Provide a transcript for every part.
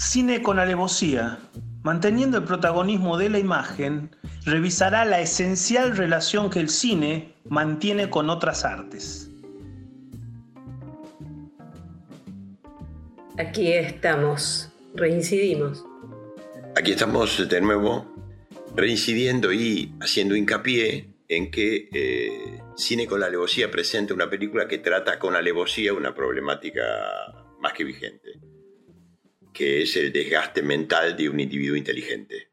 Cine con alevosía, manteniendo el protagonismo de la imagen, revisará la esencial relación que el cine mantiene con otras artes. Aquí estamos, reincidimos. Aquí estamos de nuevo reincidiendo y haciendo hincapié en que eh, Cine con la alevosía presenta una película que trata con alevosía una problemática más que vigente, que es el desgaste mental de un individuo inteligente.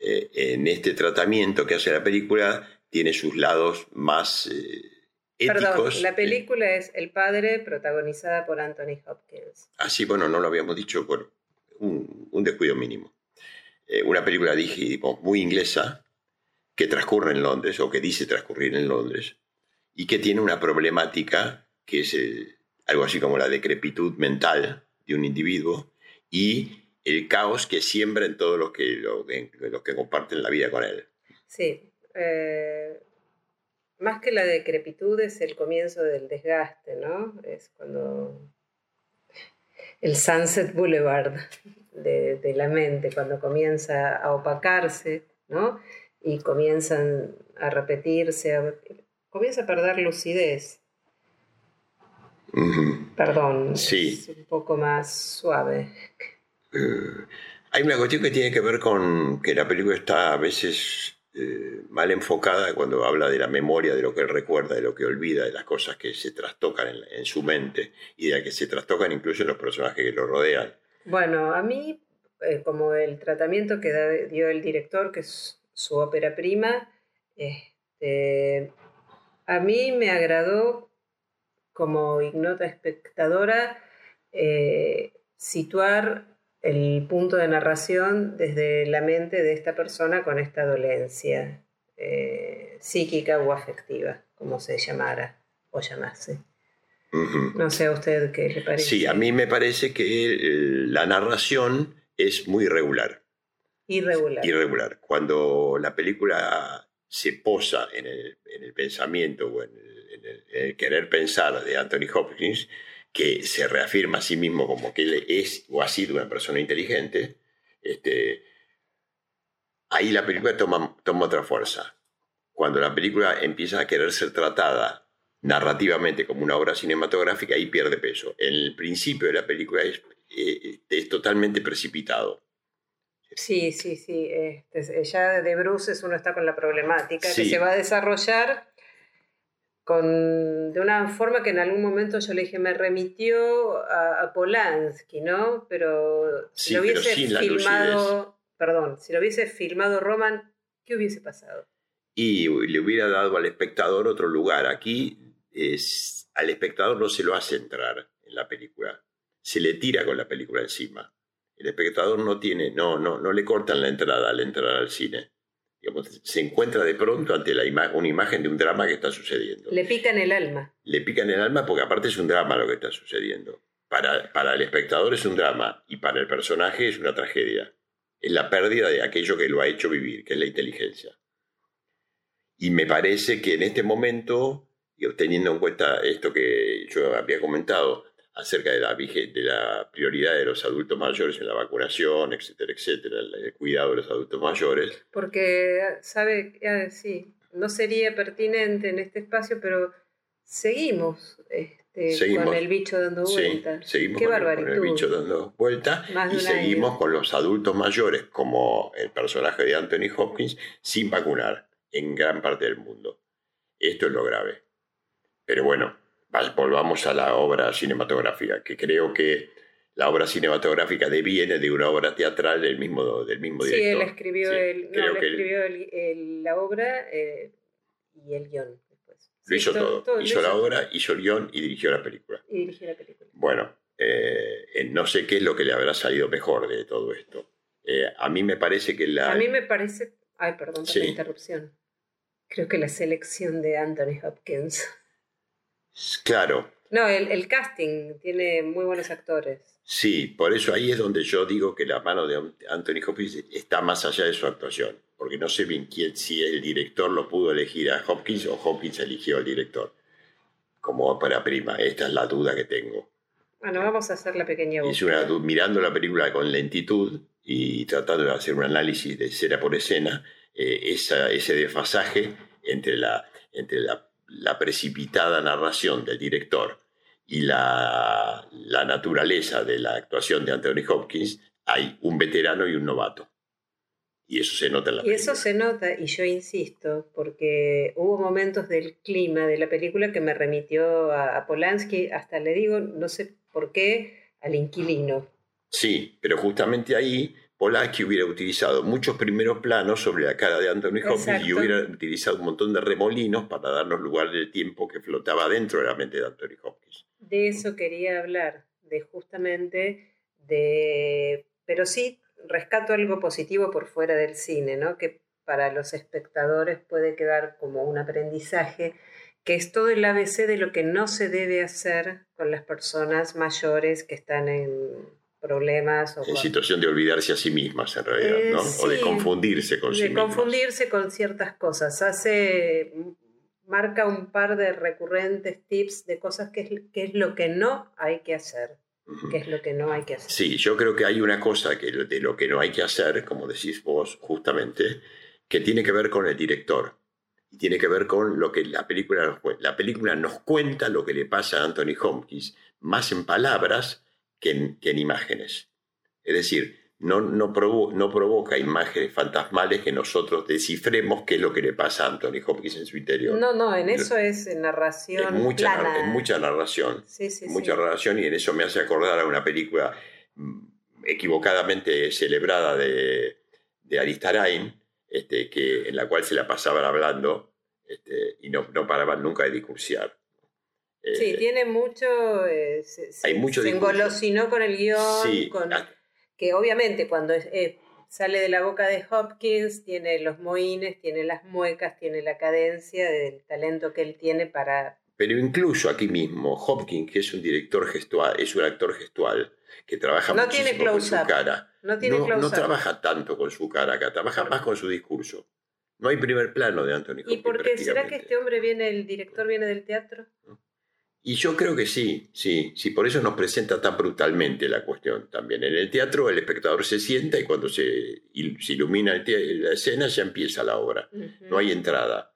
Eh, en este tratamiento que hace la película tiene sus lados más eh, éticos. Perdón, la película es El Padre, protagonizada por Anthony Hopkins. Ah, sí, bueno, no lo habíamos dicho por un, un descuido mínimo. una película, dijimos, muy inglesa, que transcurre en Londres o que dice transcurrir en Londres y que tiene una problemática que es algo así como la decrepitud mental de un individuo y el caos que siembra en todos los que, los que comparten la vida con él. Sí. Eh, más que la decrepitud es el comienzo del desgaste, ¿no? Es cuando el Sunset Boulevard de, de la mente, cuando comienza a opacarse, ¿no? y comienzan a repetirse, comienza a perder lucidez. Perdón, sí. es un poco más suave. Eh, hay una cuestión que tiene que ver con que la película está a veces eh, mal enfocada cuando habla de la memoria, de lo que él recuerda, de lo que olvida, de las cosas que se trastocan en, su mente y de las que se trastocan incluso en los personajes que lo rodean. Bueno, a mí, eh, como el tratamiento que dio el director, que es su ópera prima. Este, a mí me agradó como ignota espectadora eh, situar el punto de narración desde la mente de esta persona con esta dolencia eh, psíquica o afectiva, como se llamara o llamase. No sé a usted qué le parece. Sí, a mí me parece que la narración es muy regular. Irregular. Irregular. Cuando la película se posa en el, pensamiento o en el, querer pensar de Anthony Hopkins, que se reafirma a sí mismo como que él es o ha sido una persona inteligente, este, ahí la película toma, toma otra fuerza. Cuando la película empieza a querer ser tratada narrativamente como una obra cinematográfica, ahí pierde peso. En el principio de la película es, eh, es totalmente precipitado. Sí, sí, sí. Este, ya de bruces uno está con la problemática que se va a desarrollar con, de una forma que en algún momento yo le dije, me remitió a, Polanski, ¿no? Pero si lo hubiese filmado, perdón, si lo hubiese filmado Roman, ¿qué hubiese pasado? Y le hubiera dado al espectador otro lugar. Aquí es, al espectador no se lo hace entrar en la película, se le tira con la película encima el espectador no tiene, no, no, no le cortan la entrada al entrar al cine. Se encuentra de pronto ante la una imagen de un drama que está sucediendo. Le pican el alma. Le pican el alma porque aparte es un drama lo que está sucediendo. Para, para el espectador es un drama y para el personaje es una tragedia. Es la pérdida de aquello que lo ha hecho vivir, que es la inteligencia. Y me parece que en este momento, y teniendo en cuenta esto que yo había comentado, acerca de la, de la prioridad de los adultos mayores en la vacunación, etcétera, etcétera, el cuidado de los adultos mayores. Porque, sabe, ah, sí, no sería pertinente en este espacio, pero seguimos, este, con el bicho dando vuelta. seguimos Qué con, el bicho dando vuelta y seguimos con los adultos mayores, como el personaje de Anthony Hopkins, sin vacunar en gran parte del mundo. Esto es lo grave. Pero bueno, volvamos a la obra cinematográfica, que creo que la obra cinematográfica deviene de una obra teatral del mismo, del mismo director. Sí, él escribió, el, escribió la obra eh, y el guion. Después. Lo hizo todo. hizo la obra, hizo el guion y dirigió la película. Y dirigió la película. Bueno, eh, no sé qué es lo que le habrá salido mejor de todo esto. Eh, a mí me parece que la... A mí me parece... Ay, perdón por la interrupción. Creo que la selección de Anthony Hopkins Claro. No, el, casting tiene muy buenos actores. Sí, por eso ahí es donde yo digo que la mano de Anthony Hopkins está más allá de su actuación, porque no sé bien quién, si el director lo pudo elegir a Hopkins o Hopkins eligió al director como ópera prima. Esta es la duda que tengo. Bueno, vamos a hacer la pequeña Es una, mirando la película con lentitud y tratando de hacer un análisis de escena por escena, eh, esa, ese desfasaje entre, la, entre la, la, precipitada narración del director y la, la naturaleza de la actuación de Anthony Hopkins, hay un veterano y un novato. Y eso se nota en la y eso se nota, y yo insisto, porque hubo momentos del clima de la película que me remitió a, Polanski, hasta le digo, no sé por qué, al inquilino. Sí, pero justamente ahí Polanski hubiera utilizado muchos primeros planos sobre la cara de Anthony Hopkins y hubiera utilizado un montón de remolinos para darnos lugar del tiempo que flotaba dentro de la mente de Anthony Hopkins. De eso quería hablar, de justamente de... Pero sí rescato algo positivo por fuera del cine, ¿no? que para los espectadores puede quedar como un aprendizaje, que es todo el ABC de lo que no se debe hacer con las personas mayores que están en problemas. O en situación de olvidarse a sí mismas, en realidad, ¿no? o de confundirse con sí De confundirse con ciertas cosas. Hace, marca un par de recurrentes tips de cosas que que es lo que no hay que hacer. ¿Qué es lo que no hay que hacer? Sí, yo creo que hay una cosa que de lo que no hay que hacer, como decís vos justamente, que tiene que ver con el director. Y tiene que ver con lo que la película nos cuenta. La película nos cuenta lo que le pasa a Anthony Hopkins, más en palabras que que en imágenes. Es decir, no, no, provoca imágenes fantasmales que nosotros descifremos qué es lo que le pasa a Anthony Hopkins en su interior. No, no, en eso es narración. En mucha, mucha narración. Sí, sí, mucha narración y en eso me hace acordar a una película mm, equivocadamente celebrada de, de Aristarain, este, que, en la cual se la pasaban hablando este, y no, no paraban nunca de discursiar. Sí, eh, tiene mucho. Eh, se, hay mucho se engolosinó con el guion. Sí, con que obviamente cuando eh, sale de la boca de Hopkins tiene los moines, tiene las muecas, tiene la cadencia del talento que él tiene para... Pero incluso aquí mismo, Hopkins, que es un director gestual, es un actor gestual, que trabaja no muchísimo tiene con su cara. No, tiene no, no trabaja tanto con su cara acá, trabaja más con su discurso. No hay primer plano de Anthony Hopkins. ¿Y por qué será que este hombre viene, el director viene del teatro? Y yo creo que sí, sí, sí, por eso nos presenta tan brutalmente la cuestión también. En el teatro el espectador se sienta y cuando se, ilumina la escena ya empieza la obra. No hay entrada.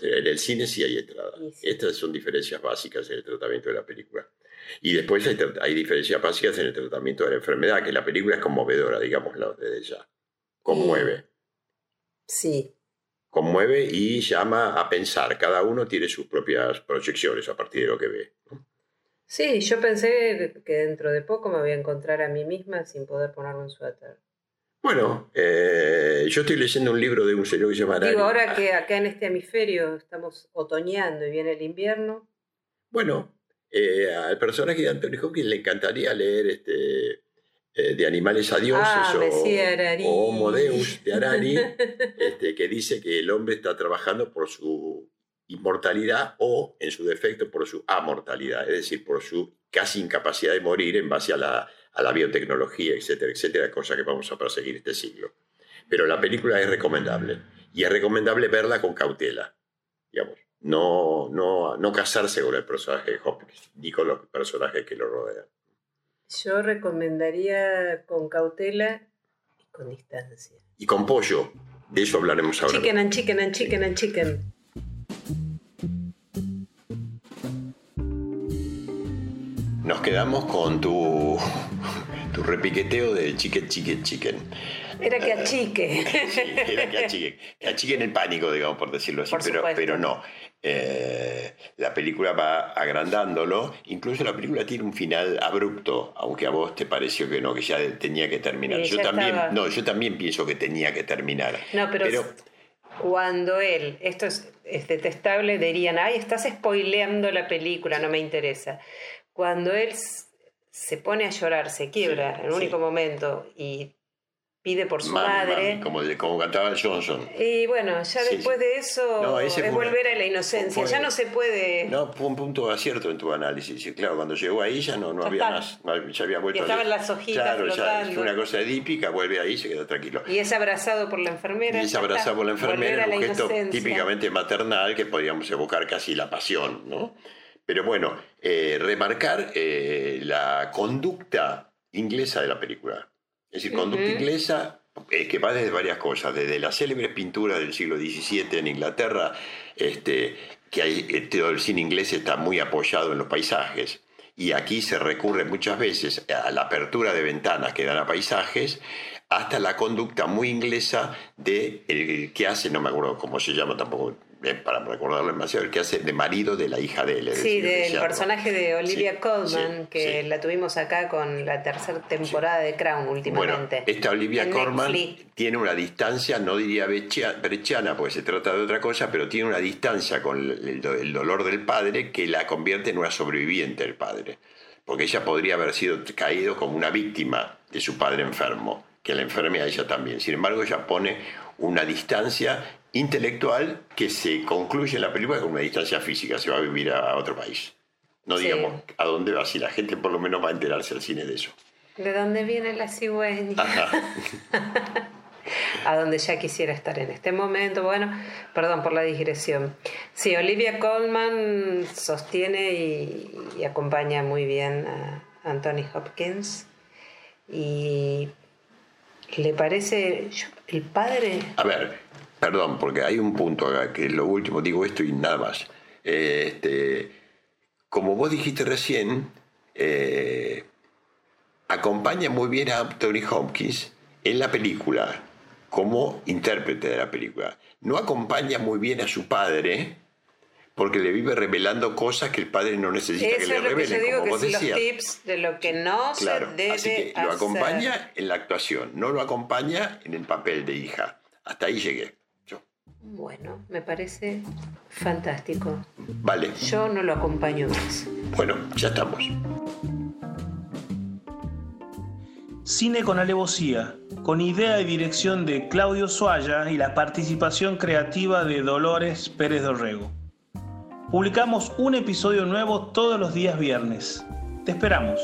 En el cine sí hay entrada. Estas son diferencias básicas en el tratamiento de la película. Y después hay, hay, diferencias básicas en el tratamiento de la enfermedad, que la película es conmovedora, digámoslo desde ya. Conmueve. Sí, conmueve y llama a pensar. Cada uno tiene sus propias proyecciones a partir de lo que ve. Sí, yo pensé que dentro de poco me voy a encontrar a mí misma sin poder ponerme un suéter. Bueno, eh, yo estoy leyendo un libro de un señor que se llama Digo, ahora que acá en este hemisferio estamos otoñando y viene el invierno. Bueno, eh, al personaje de Anthony Hopkins le encantaría leer este, eh, de Animales a Dioses ah, o, o, Homo Deus de Arari, este, que dice que el hombre está trabajando por su inmortalidad o, en su defecto, por su amortalidad, es decir, por su casi incapacidad de morir en base a la, a la biotecnología, etcétera, etcétera, cosa que vamos a perseguir este siglo. Pero la película es recomendable y es recomendable verla con cautela, digamos. No, no, no casarse con el personaje de Hopkins ni con los personajes que lo rodean. Yo recomendaría con cautela y con distancia. Y con pollo. De eso hablaremos ahora. Chicken and chicken and chicken and chicken. Nos quedamos con tu, tu repiqueteo de chicken, chicken, chicken. Era que achique. Sí, era que achique. Que achique en el pánico, digamos, por decirlo así. pero, pero no. Eh, la película va agrandándolo. Incluso la película tiene un final abrupto, aunque a vos te pareció que no, que ya tenía que terminar. yo también, no, yo también pienso que tenía que terminar. No, pero, cuando él, esto es, detestable, dirían, ay, estás spoileando la película, no me interesa. Cuando él se pone a llorar, se quiebra en un único momento y pide por su madre. como, como, cantaba Johnson. Y bueno, ya después de eso es volver a la inocencia, ya no se puede... No, fue un punto de acierto en tu análisis. Claro, cuando llegó ahí ya no, no había más, ya había vuelto... Y estaban las hojitas Claro, ya fue una cosa edípica, vuelve ahí y se queda tranquilo. Y es abrazado por la enfermera. Y es abrazado por la enfermera, un gesto típicamente maternal que podríamos evocar casi la pasión, ¿no? Pero bueno, eh, remarcar eh, la conducta inglesa de la película. Es decir, conducta inglesa eh, que va desde varias cosas, desde las célebres pinturas del siglo XVII en Inglaterra, este, que hay, todo el cine inglés está muy apoyado en los paisajes. Y aquí se recurre muchas veces a la apertura de ventanas que dan a paisajes, hasta la conducta muy inglesa de el que hace, no me acuerdo cómo se llama tampoco, para recordarlo demasiado, el que hace de marido de la hija de él. Sí, del personaje de Olivia Colman, que la tuvimos acá con la tercera temporada de Crown últimamente. Bueno, esta Olivia Colman tiene una distancia, no diría brechana, porque se trata de otra cosa, pero tiene una distancia con el, dolor del padre que la convierte en una sobreviviente del padre. Porque ella podría haber sido caído como una víctima de su padre enfermo, que la enferme a ella también. Sin embargo, ella pone una distancia intelectual que se concluye en la película con una distancia física, se va a vivir a otro país. No digamos a dónde va, si la gente por lo menos va a enterarse al cine de eso. ¿De dónde viene la cigüeña? a donde ya quisiera estar en este momento. Bueno, perdón por la digresión. Sí, Olivia Colman sostiene y, acompaña muy bien a Anthony Hopkins. Y le parece el padre. A ver, Perdón, porque hay un punto acá, que es lo último, digo esto y nada más. Este, como vos dijiste recién, eh, acompaña muy bien a Anthony Hopkins en la película, como intérprete de la película. No acompaña muy bien a su padre, porque le vive revelando cosas que el padre no necesita que le revelen, que como vos decías. Los tips de lo que no se debe así que lo acompaña en la actuación, no lo acompaña en el papel de hija. Hasta ahí llegué. Bueno, me parece fantástico. Vale. Yo no lo acompaño más. Bueno, ya estamos. Cine con alevosía, con idea y dirección de Claudio Soaya y la participación creativa de Dolores Pérez Dorrego. Publicamos un episodio nuevo todos los días viernes. Te esperamos.